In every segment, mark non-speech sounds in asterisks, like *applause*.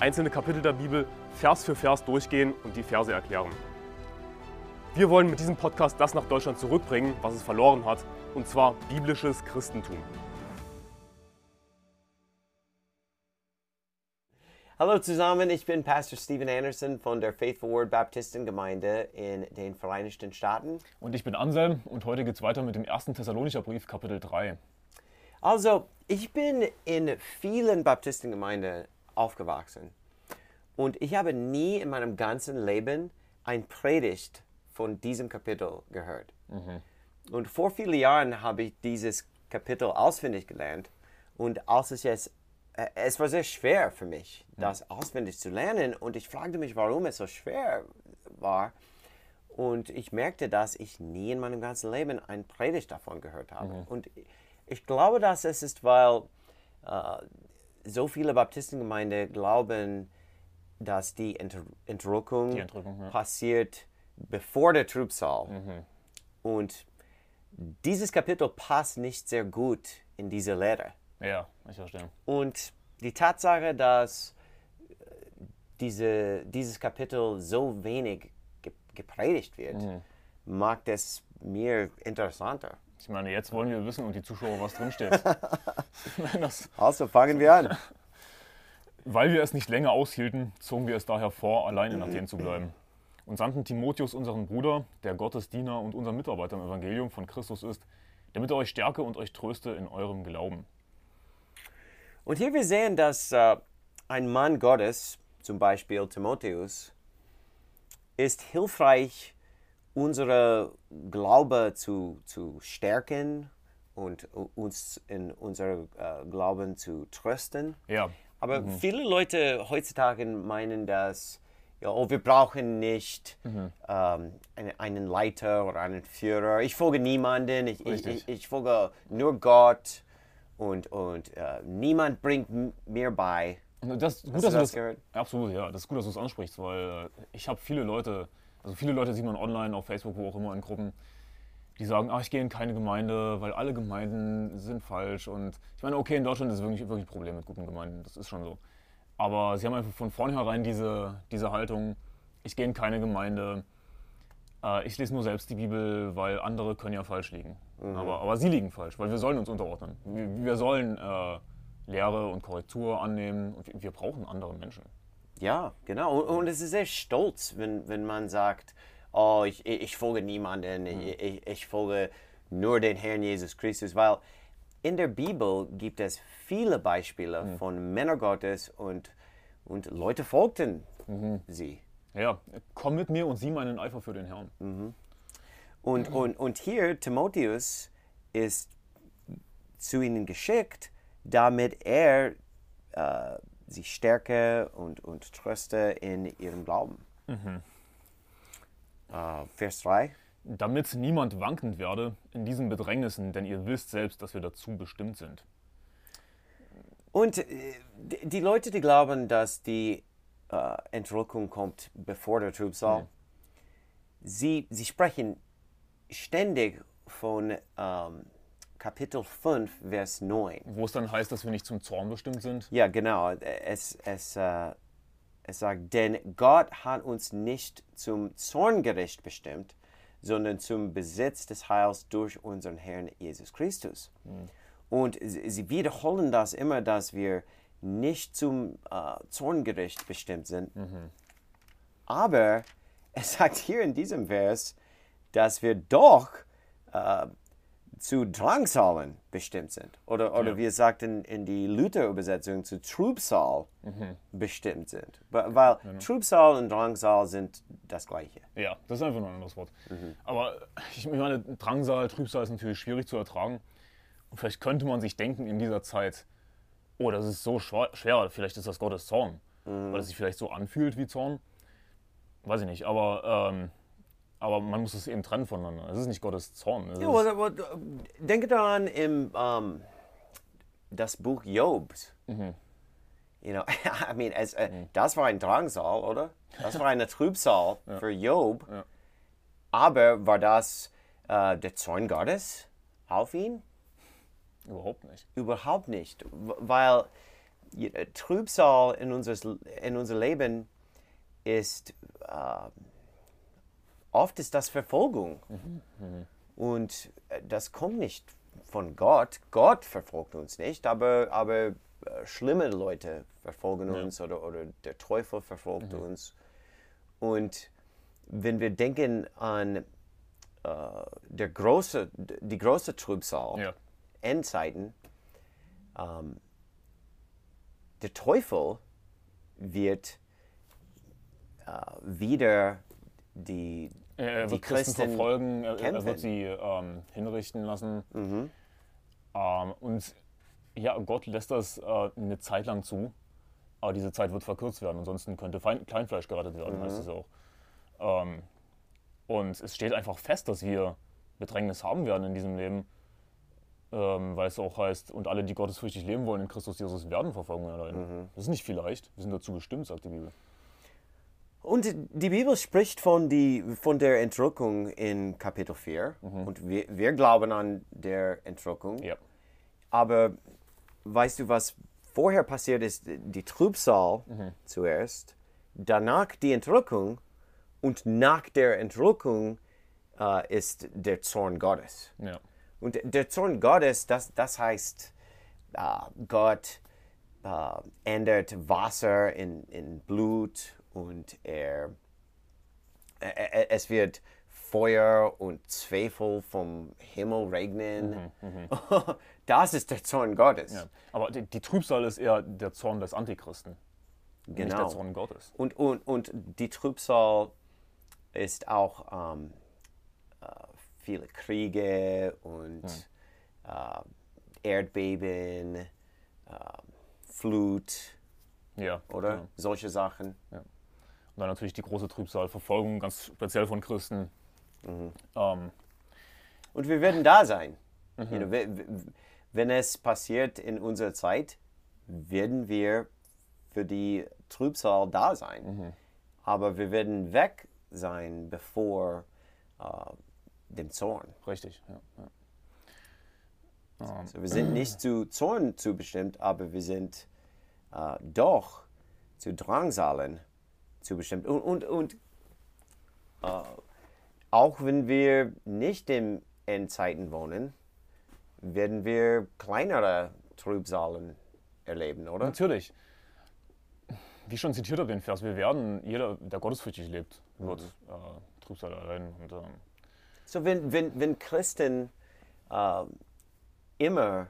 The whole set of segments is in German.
einzelne Kapitel der Bibel Vers für Vers durchgehen und die Verse erklären. Wir wollen mit diesem Podcast das nach Deutschland zurückbringen, was es verloren hat, und zwar biblisches Christentum. Hallo zusammen, ich bin Pastor Stephen Anderson von der Faithful Word Baptistengemeinde in den Vereinigten Staaten. Und ich bin Anselm und heute geht es weiter mit dem ersten Thessalonicher Brief, Kapitel 3. Also, ich bin in vielen Baptistengemeinden aufgewachsen und ich habe nie in meinem ganzen Leben ein Predigt von diesem Kapitel gehört. Mhm. Und vor vielen Jahren habe ich dieses Kapitel auswendig gelernt und als ich es äh, es war sehr schwer für mich, das mhm. auswendig zu lernen und ich fragte mich, warum es so schwer war. Und ich merkte, dass ich nie in meinem ganzen Leben ein Predigt davon gehört habe. Mhm. Und ich glaube, dass es ist, weil äh, so viele Baptistengemeinden glauben, dass die Enter Entrückung, die Entrückung ja. passiert bevor der Trübsal. Mhm. Und dieses Kapitel passt nicht sehr gut in diese Lehre. Ja, ich verstehe. Und die Tatsache, dass äh, diese, dieses Kapitel so wenig gepredigt wird, mhm. macht es mir interessanter. Ich meine, jetzt wollen wir wissen und die Zuschauer, was drinsteht. *laughs* also fangen wir an. Weil wir es nicht länger aushielten, zogen wir es daher vor, allein in Athen zu bleiben. Und sandten Timotheus, unseren Bruder, der Gottesdiener und unser Mitarbeiter im Evangelium von Christus ist, damit er euch stärke und euch tröste in eurem Glauben. Und hier wir sehen, dass äh, ein Mann Gottes, zum Beispiel Timotheus, ist hilfreich unsere Glaube zu, zu stärken und uns in unser äh, Glauben zu trösten. Ja. Aber mhm. viele Leute heutzutage meinen, dass ja, oh, wir brauchen nicht mhm. ähm, einen, einen, Leiter oder einen Führer. Ich folge niemanden, ich, ich, ich, ich, folge nur Gott und, und äh, niemand bringt mir bei. Das, gut, Hast dass du das, gehört? Absolut, ja. Das ist gut, dass du es ansprichst, weil äh, ich habe viele Leute, also viele Leute sieht man online, auf Facebook, wo auch immer in Gruppen, die sagen, ach, ich gehe in keine Gemeinde, weil alle Gemeinden sind falsch. Und ich meine, okay, in Deutschland ist es wirklich, wirklich ein Problem mit guten Gemeinden, das ist schon so. Aber sie haben einfach von vornherein diese, diese Haltung, ich gehe in keine Gemeinde, äh, ich lese nur selbst die Bibel, weil andere können ja falsch liegen. Mhm. Aber, aber sie liegen falsch, weil wir sollen uns unterordnen. Wir, wir sollen äh, Lehre und Korrektur annehmen und wir, wir brauchen andere Menschen. Ja, genau. Und, und, es ist sehr stolz, wenn, wenn man sagt, oh, ich, ich folge niemanden, mhm. ich, ich folge nur den Herrn Jesus Christus, weil in der Bibel gibt es viele Beispiele mhm. von Männern Gottes und, und Leute folgten mhm. sie. Ja, komm mit mir und sieh meinen Eifer für den Herrn. Mhm. Und, und, und hier, Timotheus ist zu ihnen geschickt, damit er äh, sie stärke und, und tröste in ihrem Glauben. Mhm. Uh, Vers 3. Damit niemand wankend werde in diesen Bedrängnissen, denn ihr wisst selbst, dass wir dazu bestimmt sind. Und äh, die Leute, die glauben, dass die äh, Entrückung kommt bevor der Trübsal, mhm. sie, sie sprechen ständig von ähm, Kapitel 5, Vers 9. Wo es dann heißt, dass wir nicht zum Zorn bestimmt sind? Ja, genau. Es, es, äh, es sagt, denn Gott hat uns nicht zum Zorngericht bestimmt, sondern zum Besitz des Heils durch unseren Herrn Jesus Christus. Mhm. Und sie wiederholen das immer, dass wir nicht zum äh, Zorngericht bestimmt sind. Mhm. Aber es sagt hier in diesem Vers, dass wir doch äh, zu Drangsalen bestimmt sind. Oder, oder ja. wie es sagt in, in die Luther-Übersetzung, zu Trübsal mhm. bestimmt sind. Weil genau. Trübsal und Drangsal sind das Gleiche. Ja, das ist einfach nur ein anderes Wort. Mhm. Aber ich meine, Drangsal, Trübsal ist natürlich schwierig zu ertragen. Und vielleicht könnte man sich denken in dieser Zeit, oh, das ist so schwer, vielleicht ist das Gottes Zorn. Mhm. Weil es sich vielleicht so anfühlt wie Zorn. weiß ich nicht, aber, ähm, aber man muss es eben trennen voneinander. Es ist nicht Gottes Zorn. Ja, well, well, denke daran im ähm, das Buch Jobs. You know, *laughs* I mean, es, äh, das war ein Drangsal, oder? Das war eine Trübsal *laughs* für Job. Ja. Aber war das äh, der Zorn Gottes auf ihn? überhaupt nicht. Überhaupt nicht, weil Trübsal in, unseres, in unser Leben ist äh, oft ist das Verfolgung und äh, das kommt nicht von Gott. Gott verfolgt uns nicht, aber, aber äh, schlimme Leute verfolgen uns oder, oder der Teufel verfolgt uns. Und wenn wir denken an äh, der große, die große Trübsal, Ja. Endzeiten, ähm, der Teufel wird äh, wieder die, Er, die wird Christen Christen verfolgen, er, er wird sie ähm, hinrichten lassen. Ähm, und ja, Gott lässt das äh, eine Zeit lang zu, aber diese Zeit wird verkürzt werden. Ansonsten könnte Fein Kleinfleisch gerettet werden, heißt es auch. Ähm, und es steht einfach fest, dass wir Bedrängnis haben werden in diesem Leben, ähm, weil es auch heißt, und alle, die gottesfürchtig leben wollen in Christus Jesus, werden Verfolgung erleiden. Das ist nicht vielleicht, wir sind dazu bestimmt, sagt die Bibel. Und die Bibel spricht von, die, von der Entrückung in Kapitel 4. Und wir, wir glauben an der Entrückung. Ja, Aber weißt du, was vorher passiert ist? Die Trübsal zuerst, danach die Entrückung und nach der Entrückung äh, ist der Zorn Gottes. ja. Und der Zorn Gottes, das, das heißt, äh, Gott äh, ändert Wasser in, in Blut und er, er, er- es wird Feuer und Zweifel vom Himmel regnen. *laughs* Das ist der Zorn Gottes. Ja. Aber die, die Trübsal ist eher der Zorn des Antichristen, nicht der Genau. Zorn Gottes. Und, und, und die Trübsal ist auch ähm, äh, viele Kriege und äh, Erdbeben, äh, Flut, Ja, oder? genau. Solche Sachen. Und dann natürlich die große Trübsal, Verfolgung, ganz speziell von Christen. Ähm, Und wir werden da sein. You know, we- we- wenn es passiert in unserer Zeit, werden wir für die Trübsal da sein. Aber wir werden weg sein bevor äh, dem Zorn. richtig, ja. ja. So, wir sind *clears throat* nicht zu Zorn zubestimmt, aber wir sind äh, doch zu Drangsalen zubestimmt. Und, und, und äh, auch wenn wir nicht im Endzeiten wohnen, werden wir kleinere Trübsalen erleben, oder? Natürlich. Wie schon zitiert habe den Vers, wir werden, jeder, der gottesfürchtig lebt, wird äh, Trübsal erleiden. Und, ähm, So, wenn, wenn, wenn Christen äh, immer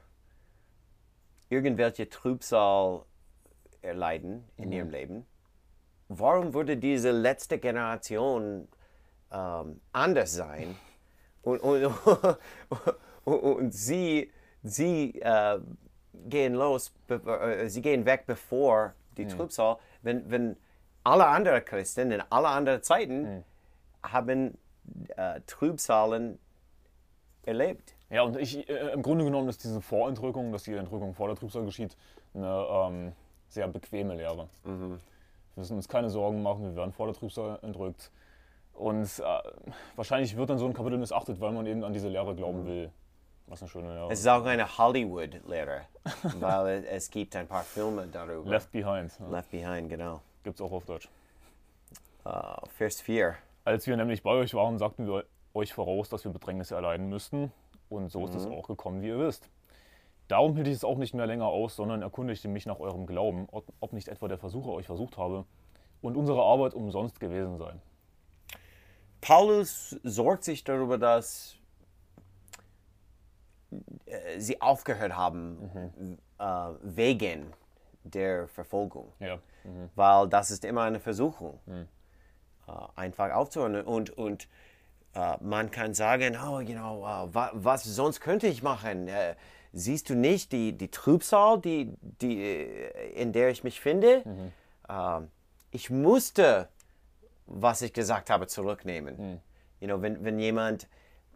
irgendwelche Trübsal erleiden in ihrem Leben, warum würde diese letzte Generation ähm, anders sein? Und, und, *laughs* und, und sie, sie äh, gehen los, äh, sie gehen weg bevor die Trübsal, wenn, wenn alle anderen Christen in alle anderen Zeiten haben äh, Trübsalen erlebt. ja, und ich, äh, im Grunde genommen ist diese Vorentrückung, dass die Entrückung vor der Trübsal geschieht, eine ähm, sehr bequeme Lehre. Wir müssen uns keine Sorgen machen, wir werden vor der Trübsal entrückt. Und äh, wahrscheinlich wird dann so ein Kapitel missachtet, weil man eben an diese Lehre glauben will. Was eine schöne Lehre Es ist auch eine Hollywood-Lehre, *laughs* weil es, gibt ein paar Filme darüber. Left Behind. Ja. Left Behind, genau. Gibt es auch auf Deutsch. Uh, Vers 4. Als wir nämlich bei euch waren, sagten wir euch voraus, dass wir Bedrängnisse erleiden müssten. Und so ist es auch gekommen, wie ihr wisst. Darum hielt ich es auch nicht mehr länger aus, sondern erkundigte mich nach eurem Glauben, ob nicht etwa der Versucher euch versucht habe und unsere Arbeit umsonst gewesen sei. Paulus sorgt sich darüber, dass äh, sie aufgehört haben äh, wegen der Verfolgung. Ja, weil das ist immer eine Versuchung, äh, einfach aufzuhören. Und, und äh, man kann sagen, oh, you know, äh, wa, was sonst könnte ich machen? Siehst du nicht die, die Trübsal, die, die, äh, in der ich mich finde? Äh, ich musste was ich gesagt habe, zurücknehmen. You know, wenn, wenn jemand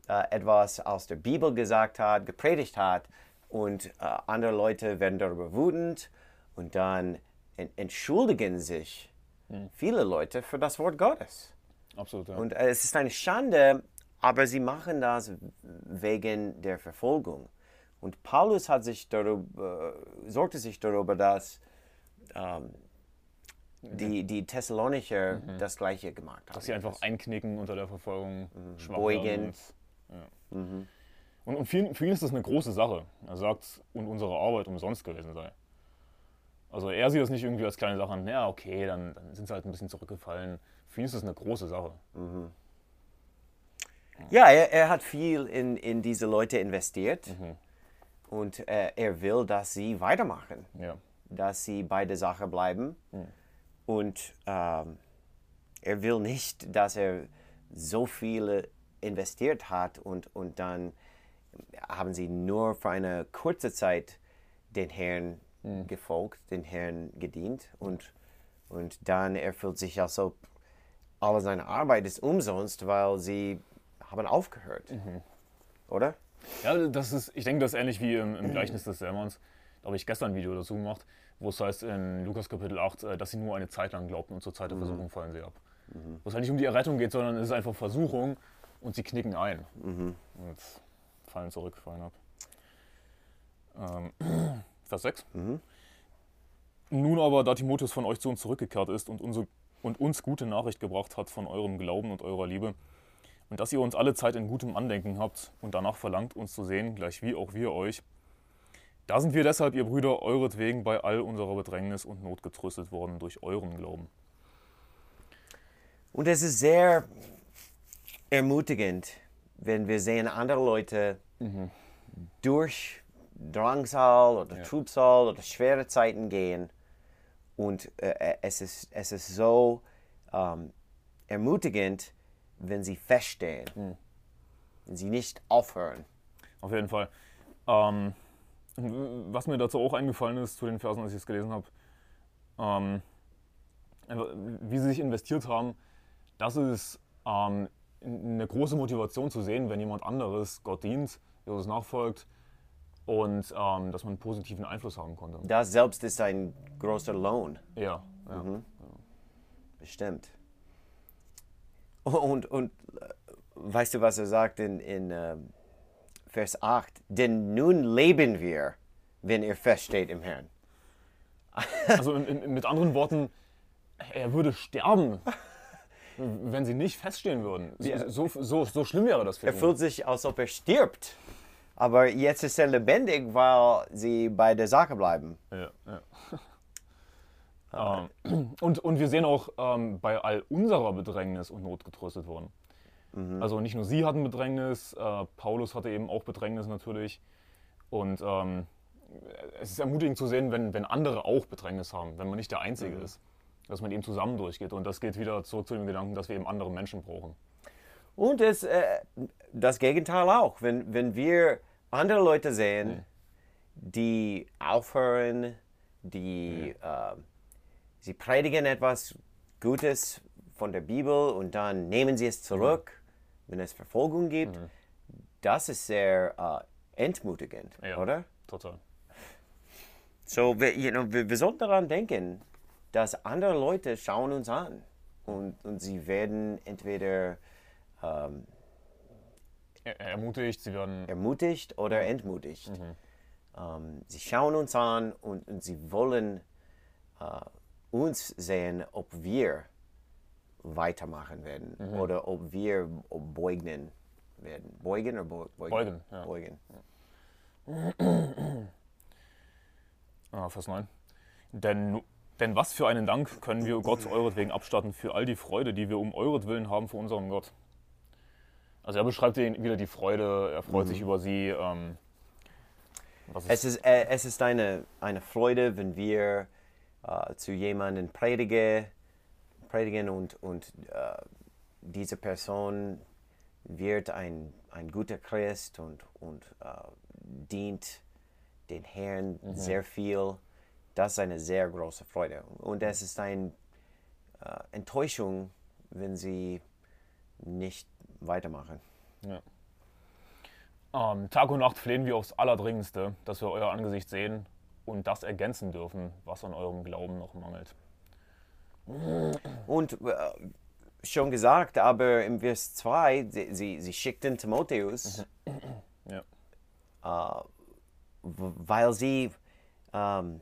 äh, etwas aus der Bibel gesagt hat, gepredigt hat und äh, andere Leute werden darüber wütend und dann en entschuldigen sich viele Leute für das Wort Gottes. Absolut, ja. Und äh, es ist eine Schande, aber sie machen das wegen der Verfolgung. Und Paulus hat sich darüber, äh, sorgte sich darüber, dass ähm, die, die Thessalonicher das Gleiche gemacht haben. dass sie einfach einknicken unter der Verfolgung, schwach Beugen. ja. und, und für, ihn, für ihn ist das eine große Sache. Er sagt, und unsere Arbeit umsonst gewesen sei. Also er sieht das nicht irgendwie als kleine Sache an, ja okay, dann, dann sind sie halt ein bisschen zurückgefallen. Für ihn ist das eine große Sache. Ja, er, er hat viel in, in diese Leute investiert und äh, er will, dass sie weitermachen, Ja. dass sie bei der Sache bleiben. Und ähm, er will nicht, dass er so viel investiert hat und, und dann haben sie nur für eine kurze Zeit den Herrn gefolgt, den Herrn gedient und, und dann er fühlt sich, als ob alle seine Arbeit ist umsonst, weil sie haben aufgehört. Oder? Ja, das ist, ich denke, das ist ähnlich wie im, im Gleichnis des Sermons. Da habe ich gestern ein Video dazu gemacht, wo es heißt in Lukas Kapitel 8, äh, dass sie nur eine Zeit lang glaubten und zur Zeit der Versuchung fallen sie ab. Wo es halt nicht um die Errettung geht, sondern es ist einfach Versuchung und sie knicken ein und fallen zurück, fallen ab. Ähm, *clears throat* Vers 6. Nun aber, da Timotheus von euch zu uns zurückgekehrt ist und, unsere, und uns gute Nachricht gebracht hat von eurem Glauben und eurer Liebe, und dass ihr uns alle Zeit in gutem Andenken habt und danach verlangt, uns zu sehen, gleich wie auch wir euch, da sind wir deshalb, ihr Brüder, euretwegen bei all unserer Bedrängnis und Not getröstet worden durch euren Glauben. Und es ist sehr ermutigend, wenn wir sehen, andere Leute durch Drangsal oder Trübsal oder schwere Zeiten gehen. Und äh, es, ist, es ist so ähm, ermutigend, wenn sie feststehen, wenn sie nicht aufhören. Auf jeden Fall. Ähm, was mir dazu auch eingefallen ist, zu den Versen, als ich es gelesen habe, ähm, wie sie sich investiert haben, das ist ähm, eine große Motivation zu sehen, wenn jemand anderes Gott dient, Jesus nachfolgt und ähm, dass man einen positiven Einfluss haben konnte. Das selbst ist ein großer Lohn, Ja, ja. bestimmt. Und, und äh, weißt du, was er sagt in, in ähm, Vers 8? Denn nun leben wir, wenn ihr feststeht im Herrn. *laughs* Also in, in, mit anderen Worten, er würde sterben, wenn sie nicht feststehen würden. Ja. So, so, so schlimm wäre das für Er ihn. fühlt sich, als ob er stirbt. Aber jetzt ist er lebendig, weil sie bei der Sache bleiben. Ja, ja. Ähm, und, und wir sehen auch ähm, bei all unserer Bedrängnis und Not getröstet worden. Also nicht nur sie hatten Bedrängnis, äh, Paulus hatte eben auch Bedrängnis natürlich. Und ähm, es ist ermutigend zu sehen, wenn, wenn andere auch Bedrängnis haben, wenn man nicht der Einzige ist. Dass man eben zusammen durchgeht. Und das geht wieder zurück zu dem Gedanken, dass wir eben andere Menschen brauchen. Und es, äh, das Gegenteil auch. Wenn, wenn wir andere Leute sehen, die aufhören, die äh, sie predigen etwas Gutes von der Bibel und dann nehmen sie es zurück, wenn es Verfolgung gibt, das ist sehr äh, entmutigend, Ja. oder? Total. So, wir, you know, wir, wir sollten daran denken, dass andere Leute schauen uns an und, und sie werden entweder ähm, Er, er ermutigt, sie werden. ermutigt oder entmutigt. Ähm, sie schauen uns an und, und sie wollen äh, uns sehen, ob wir weitermachen werden oder ob wir beugnen werden. Beugen oder beu- beugen? Beugen, ja. Beugen. Ah, Vers 9. Denn, denn was für einen Dank können wir Gott euretwegen abstatten für all die Freude, die wir um euretwillen haben vor unserem Gott. Also er beschreibt ihnen wieder die Freude, er freut sich über sie. Ähm, was Es ist, äh, es ist eine, eine Freude, wenn wir äh, zu jemandem predige, predigen und, und äh, diese Person wird ein, ein guter Christ und, und äh, dient den Herrn sehr viel. Das ist eine sehr große Freude. Und es ist eine äh, Enttäuschung, wenn sie nicht weitermachen. Ja. Ähm, Tag und Nacht flehen wir aufs Allerdringendste, dass wir euer Angesicht sehen und das ergänzen dürfen, was an eurem Glauben noch mangelt. Und äh, schon gesagt, aber im Vers 2, sie, sie, sie schickten Timotheus, *clears throat* Ja. w- weil sie ähm,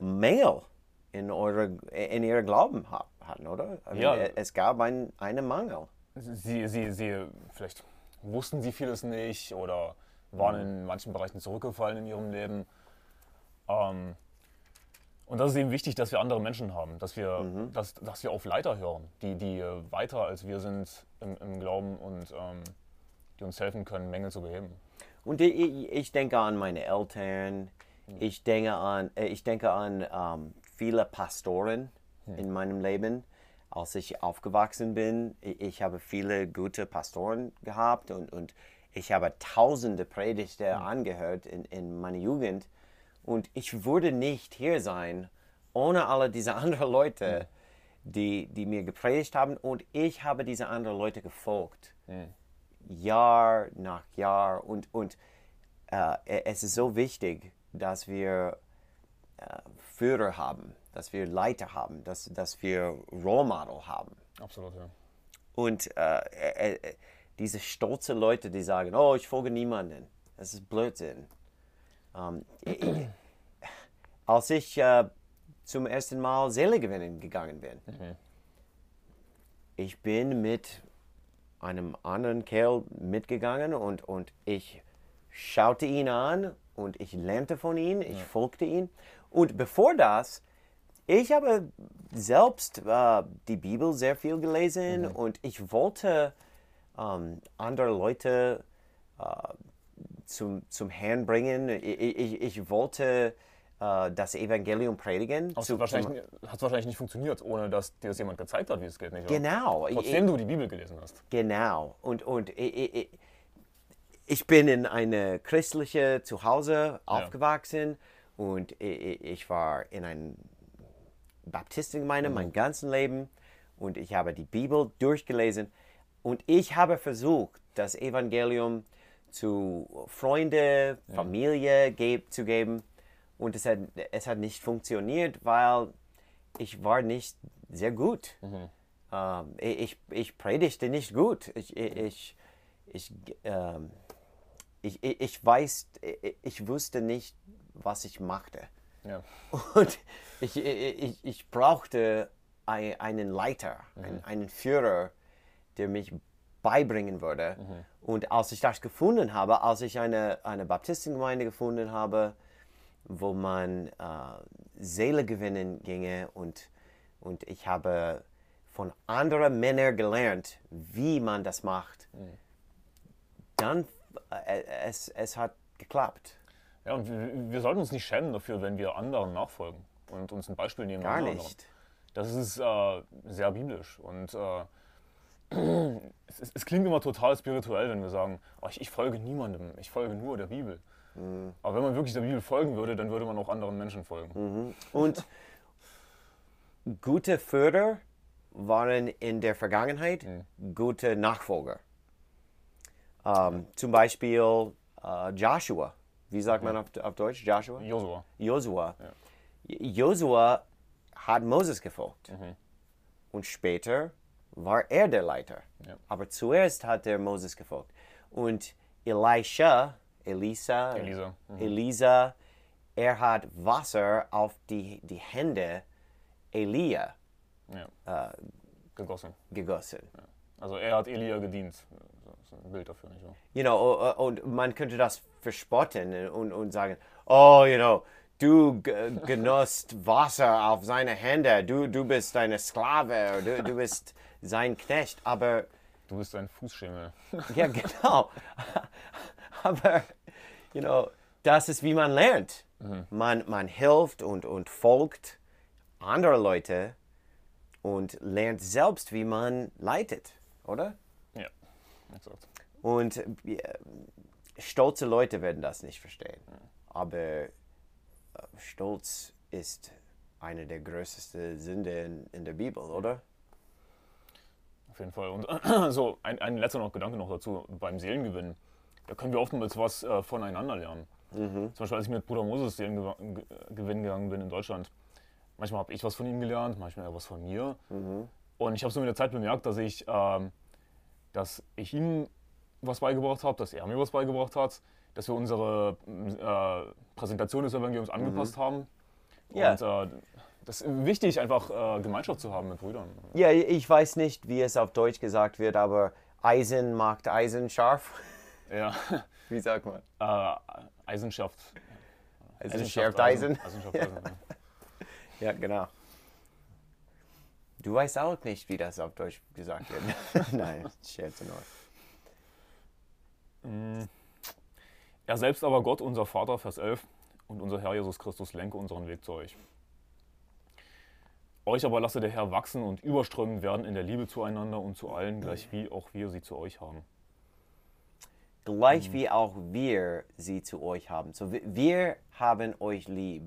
Mängel in, eure, in ihrem Glauben ha- hatten, oder? Ja. e- Es gab ein, einen Mangel. Sie, sie, sie, vielleicht wussten sie vieles nicht oder waren in manchen Bereichen zurückgefallen in ihrem Leben. Ähm, und das ist eben wichtig, dass wir andere Menschen haben, dass wir, dass, dass wir auf Leiter hören, die, die äh, weiter als wir sind im, im Glauben und ähm, die uns helfen können, Mängel zu beheben. Und ich, ich- denke an meine Eltern, ich denke an, äh, ich denke an ähm, viele Pastoren in meinem Leben. Als ich aufgewachsen bin, ich, habe viele gute Pastoren gehabt und, und ich habe tausende Predigter angehört in, in meiner Jugend. Und ich würde nicht hier sein ohne alle diese *laughs* anderen Leute, die, die mir gepredigt haben. Und ich habe diese anderen Leute gefolgt. Jahr nach Jahr und, und äh, es ist so wichtig, dass wir äh, Führer haben, dass wir Leiter haben, dass, dass wir Role Model haben. Absolut, ja. Und äh, äh, diese stolze Leute, die sagen, oh, ich folge niemanden, das ist Blödsinn. Ähm, *clears throat* als ich äh, zum ersten Mal Seele gewinnen gegangen bin, ich bin mit einem anderen Kerl mitgegangen und, und ich schaute ihn an und ich lernte von ihm, ich folgte ihm. Und bevor das, ich habe selbst äh, die Bibel sehr viel gelesen und ich wollte ähm, andere Leute äh, zum, zum Herrn bringen. Ich, ich, ich wollte äh, das Evangelium predigen. Hat zu- wahrscheinlich, hat wahrscheinlich nicht funktioniert, ohne dass dir das jemand gezeigt hat, wie es geht. Nicht? Genau. Trotzdem du die Bibel gelesen hast. Genau. Und, und ich, ich, bin in eine christliche Zuhause aufgewachsen und ich, war in einer Baptistengemeinde mein ganzes Leben und ich habe die Bibel durchgelesen und ich habe versucht, das Evangelium zu Freunde, Familie geb, zu geben und es hat, es hat nicht funktioniert, weil ich war nicht sehr gut. Ähm, ich, ich predigte nicht gut. Ich, ich, ich, ich, ähm, ich, ich, weiß, ich, wusste nicht, was ich machte. Ja. *laughs* Und ich, ich, ich, brauchte ein, einen Leiter, einen, einen Führer, der mich beibringen würde. Und als ich das gefunden habe, als ich eine, eine Baptistengemeinde gefunden habe, wo man äh, Seele gewinnen ginge und, und ich habe von anderen Männern gelernt, wie man das macht, dann äh, es, es hat geklappt. Ja, und wir, wir sollten uns nicht schämen dafür, wenn wir anderen nachfolgen und uns ein Beispiel nehmen. Gar anderen. nicht. Das ist äh, sehr biblisch und äh, *clears throat* es, es, es klingt immer total spirituell, wenn wir sagen, oh, ich, ich folge niemandem, ich folge nur der Bibel. Mhm. Aber wenn man wirklich der Bibel folgen würde, dann würde man auch anderen Menschen folgen. Und *laughs* gute Führer waren in der Vergangenheit gute Nachfolger. Ähm, zum Beispiel äh, Joshua. Wie sagt man auf, auf Deutsch? Joshua? Josua. Josua. Josua hat Moses gefolgt. Und später war er der Leiter. Ja. Aber zuerst hat er Moses gefolgt. Und Elisha, Elisa, Elisa, Elisa, er hat Wasser auf die, die Hände Elia Ja. Gegossen. gegossen. Also er hat Elia gedient. Das ist ein Bild dafür, nicht wahr? You know, und man könnte das verspotten und, und sagen, oh, you know, du ge- genossst *laughs* Wasser auf seine Hände, du, du bist eine Sklave, du, du bist sein Knecht. Aber Du bist ein Fußschimmel. Ja, genau. *laughs* *laughs* Aber, you know, das ist, wie man lernt. Man, man hilft und, und folgt andere Leute und lernt selbst, wie man leitet, oder? ja, exakt. Und äh, stolze Leute werden das nicht verstehen. Aber äh, Stolz ist eine der größten Sünde in, in der Bibel, oder? jeden Fall. Und *clears throat* so, ein, ein letzter noch Gedanke noch dazu, beim Seelengewinn. Da können wir oftmals was äh, voneinander lernen. Zum Beispiel, als ich mit Bruder Moses Seelengewinn gegangen bin in Deutschland. Manchmal habe ich was von ihm gelernt, manchmal er was von mir. Und ich habe so mit der Zeit bemerkt, dass ich, ähm, dass ich ihm was beigebracht habe, dass er mir was beigebracht hat, dass wir unsere äh, Präsentation des Evangeliums angepasst haben. Ja. Und äh, das ist wichtig, einfach äh, Gemeinschaft zu haben mit Brüdern. Ja, ich weiß nicht, wie es auf Deutsch gesagt wird, aber Eisen macht Eisen scharf. Ja, Wie sagt man? äh, Eisen schärft. Eisen schärft Eisen. Eisen schärft Eisen. *laughs* ja. Genau. Du weißt auch nicht, wie das auf Deutsch gesagt wird. *laughs* Nein, scherze nur. Er selbst aber Gott, unser Vater, Vers 11, und unser Herr Jesus Christus lenke unseren Weg zu euch. Euch aber lasse der Herr wachsen und überströmend werden in der Liebe zueinander und zu allen, gleich wie auch wir sie zu euch haben. Gleich wie auch wir sie zu euch haben. So, wir- haben euch lieb,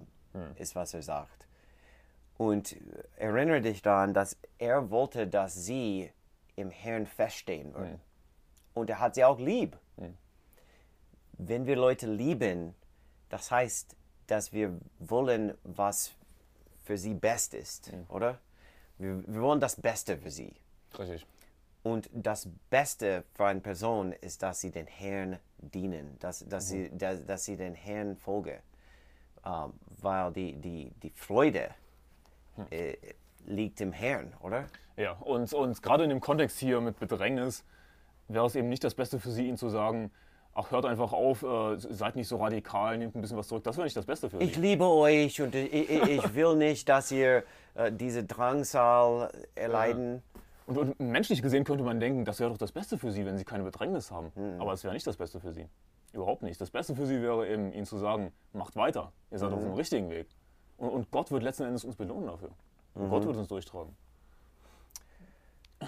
ist was er sagt. Und erinnere dich daran, dass er wollte, dass sie im Herrn feststehen würden. Und er hat sie auch lieb. Wenn wir Leute lieben, das heißt, dass wir wollen, was für sie best ist, oder? Wir, wir wollen das Beste für sie. Richtig. Und das Beste für eine Person ist, dass sie den Herrn dienen, dass, dass, sie, dass, dass sie den Herrn folgen. Ähm, weil die, die, die Freude äh, liegt im Herrn, oder? Ja, und, und gerade in dem Kontext hier mit Bedrängnis wäre es eben nicht das Beste für sie, ihnen zu sagen, ach, hört einfach auf, äh, seid nicht so radikal, nehmt ein bisschen was zurück. Das wäre nicht das Beste für Ich sie. liebe euch und *laughs* ich, ich, ich will nicht, dass ihr äh, diese Drangsal erleiden. Und, und menschlich gesehen könnte man denken, das wäre doch das Beste für sie, wenn sie keine Bedrängnis haben. Aber es wäre nicht das Beste für sie. Überhaupt nicht. Das Beste für sie wäre eben, ihnen zu sagen, macht weiter. Ihr seid auf dem richtigen Weg. Und, und Gott wird letzten Endes uns belohnen dafür. Und Gott wird uns durchtragen.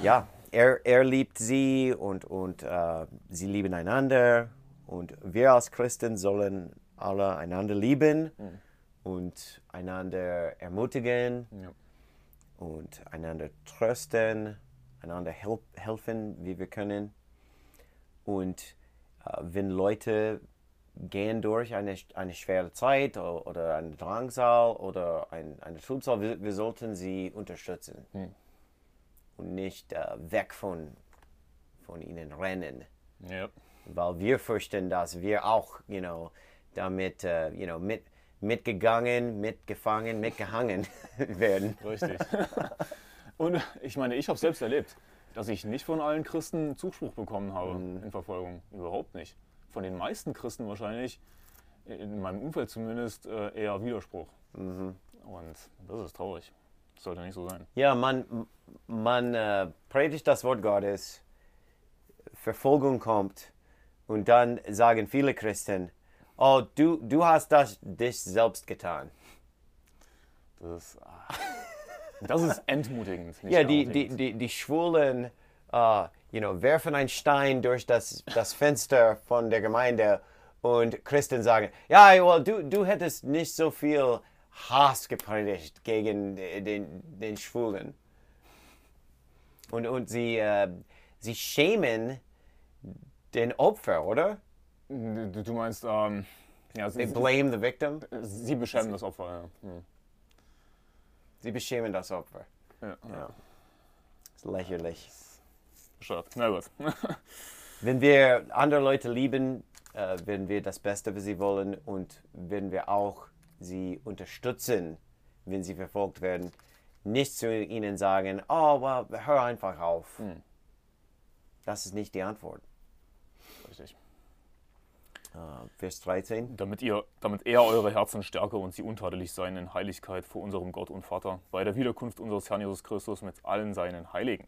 Ja, er, er liebt sie und, und äh, sie lieben einander. Und wir als Christen sollen alle einander lieben und einander ermutigen Ja. und einander trösten, einander hel helfen, wie wir können. Und äh, wenn Leute gehen durch eine, eine schwere Zeit o- oder eine Drangsal oder ein, eine Trübsal, wir, wir sollten sie unterstützen und nicht äh, weg von, von ihnen rennen, Ja. weil wir fürchten, dass wir auch, you know, damit, äh, you know, mit, mitgegangen, mitgefangen, mitgehangen *laughs* werden. Richtig. *laughs* Und *laughs* ich meine, ich habe selbst erlebt, dass ich nicht von allen Christen Zuspruch bekommen habe in Verfolgung. Überhaupt nicht. Von den meisten Christen wahrscheinlich, in meinem Umfeld zumindest, äh, eher Widerspruch. Und das ist traurig. Das sollte nicht so sein. Ja, man, man äh, predigt das Wort Gottes, Verfolgung kommt und dann sagen viele Christen, oh, du, du hast das dich selbst getan. Das ist, ah, das ist entmutigend. Ja, die, die, die, die Schwulen äh, you know, werfen einen Stein durch das, das Fenster von der Gemeinde und Christen sagen, ja, well, du, du hättest nicht so viel Hass gepredigt gegen den, den Schwulen. Und, und sie, äh, sie schämen den Opfer, oder? Du, du meinst, ähm, ja, They sie, blame the victim. sie beschämen das Opfer. Ja. Hm. Sie beschämen das Opfer. Ja, ja. Ist lächerlich. Bescheuert. Na gut. *laughs* Wenn wir andere Leute lieben, äh, werden wir das Beste für sie wollen und werden wir auch sie unterstützen, wenn sie verfolgt werden. Nicht zu ihnen sagen, oh, well, hör einfach auf. Das ist nicht die Antwort. Äh, Vers 13. damit, ihr, damit er eure Herzen stärke und sie untadelig seien in Heiligkeit vor unserem Gott und Vater, bei der Wiederkunft unseres Herrn Jesus Christus mit allen seinen Heiligen.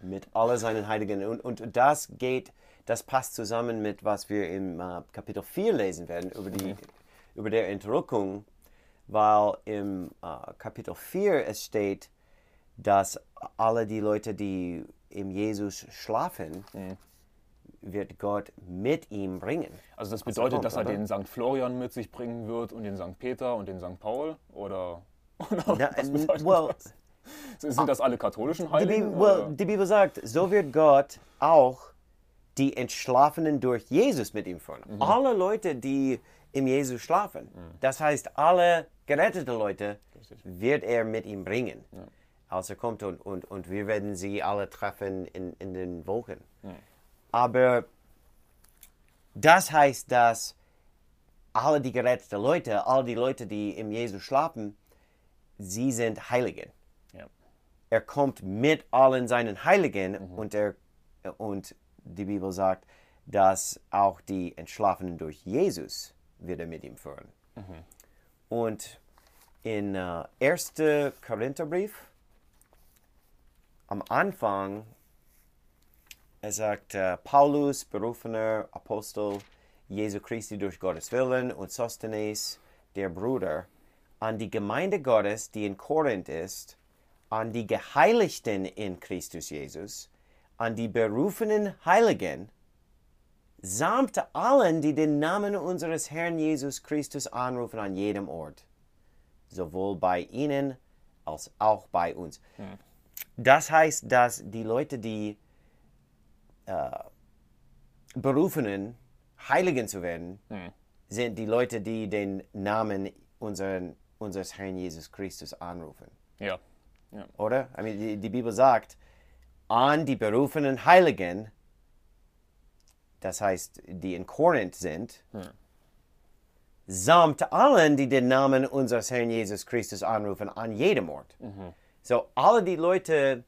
mit alle seinen Heiligen. Und, und das geht, das passt zusammen mit, was wir im äh, Kapitel 4 lesen werden, über, die, über der Entrückung, weil im äh, Kapitel 4 es steht, dass alle die Leute, die im Jesus schlafen, wird Gott mit ihm bringen. Also das bedeutet, kommt, dass er oder? den St. Florian mit sich bringen wird und den St. Peter und den St. Paul? Oder, *laughs* oder Ja, was bedeutet well, das? Sind das alle katholischen Die Heiligen? Bibel, well, die Bibel sagt, so wird Gott auch die Entschlafenen durch Jesus mit ihm führen. Alle Leute, die im Jesus schlafen, das heißt, alle gerettete Leute wird er mit ihm bringen, als er kommt und, und, und wir werden sie alle treffen in, in den Wolken. Aber das heißt, dass alle die geretteten Leute, all die Leute, die im Jesus schlafen, sie sind Heiligen Ja. er kommt mit allen seinen Heiligen und, er, und die Bibel sagt, dass auch die Entschlafenen durch Jesus wird er mit ihm führen. Und in äh, 1. Korintherbrief, am Anfang, er sagt, äh, Paulus, berufener Apostel Jesu Christi durch Gottes Willen und Sosthenes, der Bruder, an die Gemeinde Gottes, die in Korinth ist, an die Geheiligten in Christus Jesus, an die berufenen Heiligen, samt allen, die den Namen unseres Herrn Jesus Christus anrufen an jedem Ort, sowohl bei ihnen als auch bei uns. Das heißt, dass die Leute, die äh, berufenen, Heiligen zu werden, sind die Leute, die den Namen unseren, unseres Herrn Jesus Christus anrufen. Ja. ja. Oder? I mean, die, die Bibel sagt, an die berufenen Heiligen, das heißt, die in Korinth sind, samt allen, die den Namen unseres Herrn Jesus Christus anrufen, an jedem Ort. So, alle die Leute,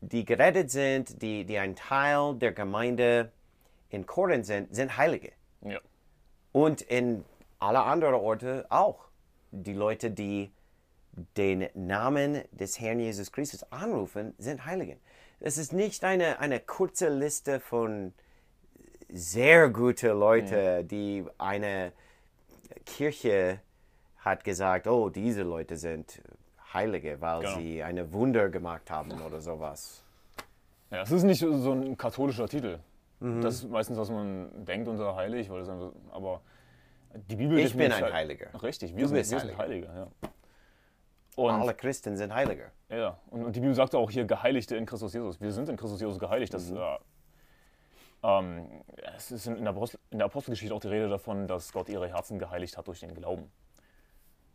die gerettet sind, die, die ein Teil der Gemeinde in Korinth sind, sind Heilige. ja. Und in alle anderen Orte auch. Die Leute, die den Namen des Herrn Jesus Christus anrufen, sind Heiligen. Es ist nicht eine, eine kurze Liste von sehr guten Leuten, die eine Kirche hat gesagt, oh, diese Leute sind Heilige, weil Genau. sie eine Wunder gemacht haben oder sowas. Ja, es ist nicht so ein katholischer Titel. Das ist meistens, was man denkt unter heilig, weil das einfach, aber die Bibel Ich bin ein halt- Heiliger. Richtig, wir, Du sind, wir sind Heilige. Ja. Und, Alle Christen sind Heiliger. ja, und, und die Bibel sagt auch hier Geheiligte in Christus Jesus. Wir sind in Christus Jesus geheiligt. Das, äh, ähm, es ist in der, Apostel, in der Apostelgeschichte auch die Rede davon, dass Gott ihre Herzen geheiligt hat durch den Glauben.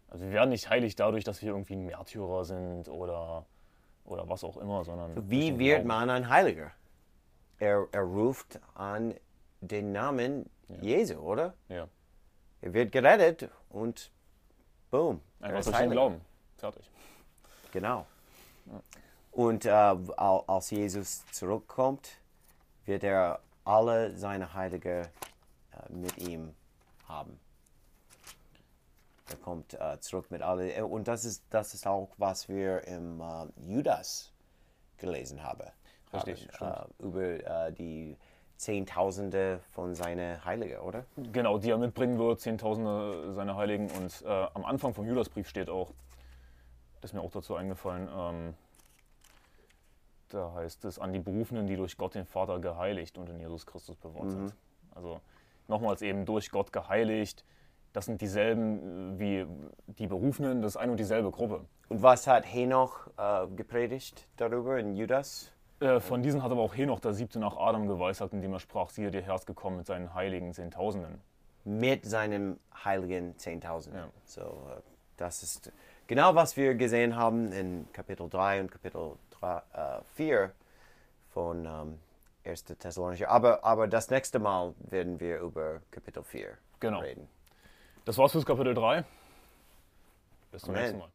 Also wir werden nicht heilig dadurch, dass wir irgendwie ein Märtyrer sind oder, oder was auch immer, sondern Wie wird Glauben. man ein Heiliger? Er, er ruft an den Namen Jesu, oder? Ja, Er wird gerettet und boom. er einfach durch den. Glauben. Fertig. Genau. Und äh, als Jesus zurückkommt, wird er alle seine Heilige äh, mit ihm haben. Er kommt äh, zurück mit alle. Und das ist, das ist auch, was wir im äh, Judas gelesen haben. Richtig, haben äh, über äh, die Zehntausende von seinen Heiligen, oder? Genau, die er mitbringen wird, Zehntausende seiner Heiligen. Und äh, am Anfang vom Judasbrief steht auch, das ist mir auch dazu eingefallen, ähm, da heißt es an die Berufenen, die durch Gott den Vater geheiligt und in Jesus Christus bewahrt sind. Also nochmals eben durch Gott geheiligt. Das sind dieselben äh, wie die Berufenen, das ist eine und dieselbe Gruppe. Und was hat Henoch äh, gepredigt darüber in Judas? Äh, von diesen hat aber auch Henoch, der siebte nach Adam, geweissagt, indem er sprach, siehe, der Herr ist gekommen mit seinen Heiligen Zehntausenden. mit seinem heiligen Zehntausend. Ja. So, äh, das ist genau, was wir gesehen haben in Kapitel 3 und Kapitel 3, äh, 4 von ähm, 1. Thessalonicher. Aber, aber das nächste Mal werden wir über Kapitel 4 Genau. reden. Das war's fürs Kapitel 3. Bis zum Amen. nächsten Mal.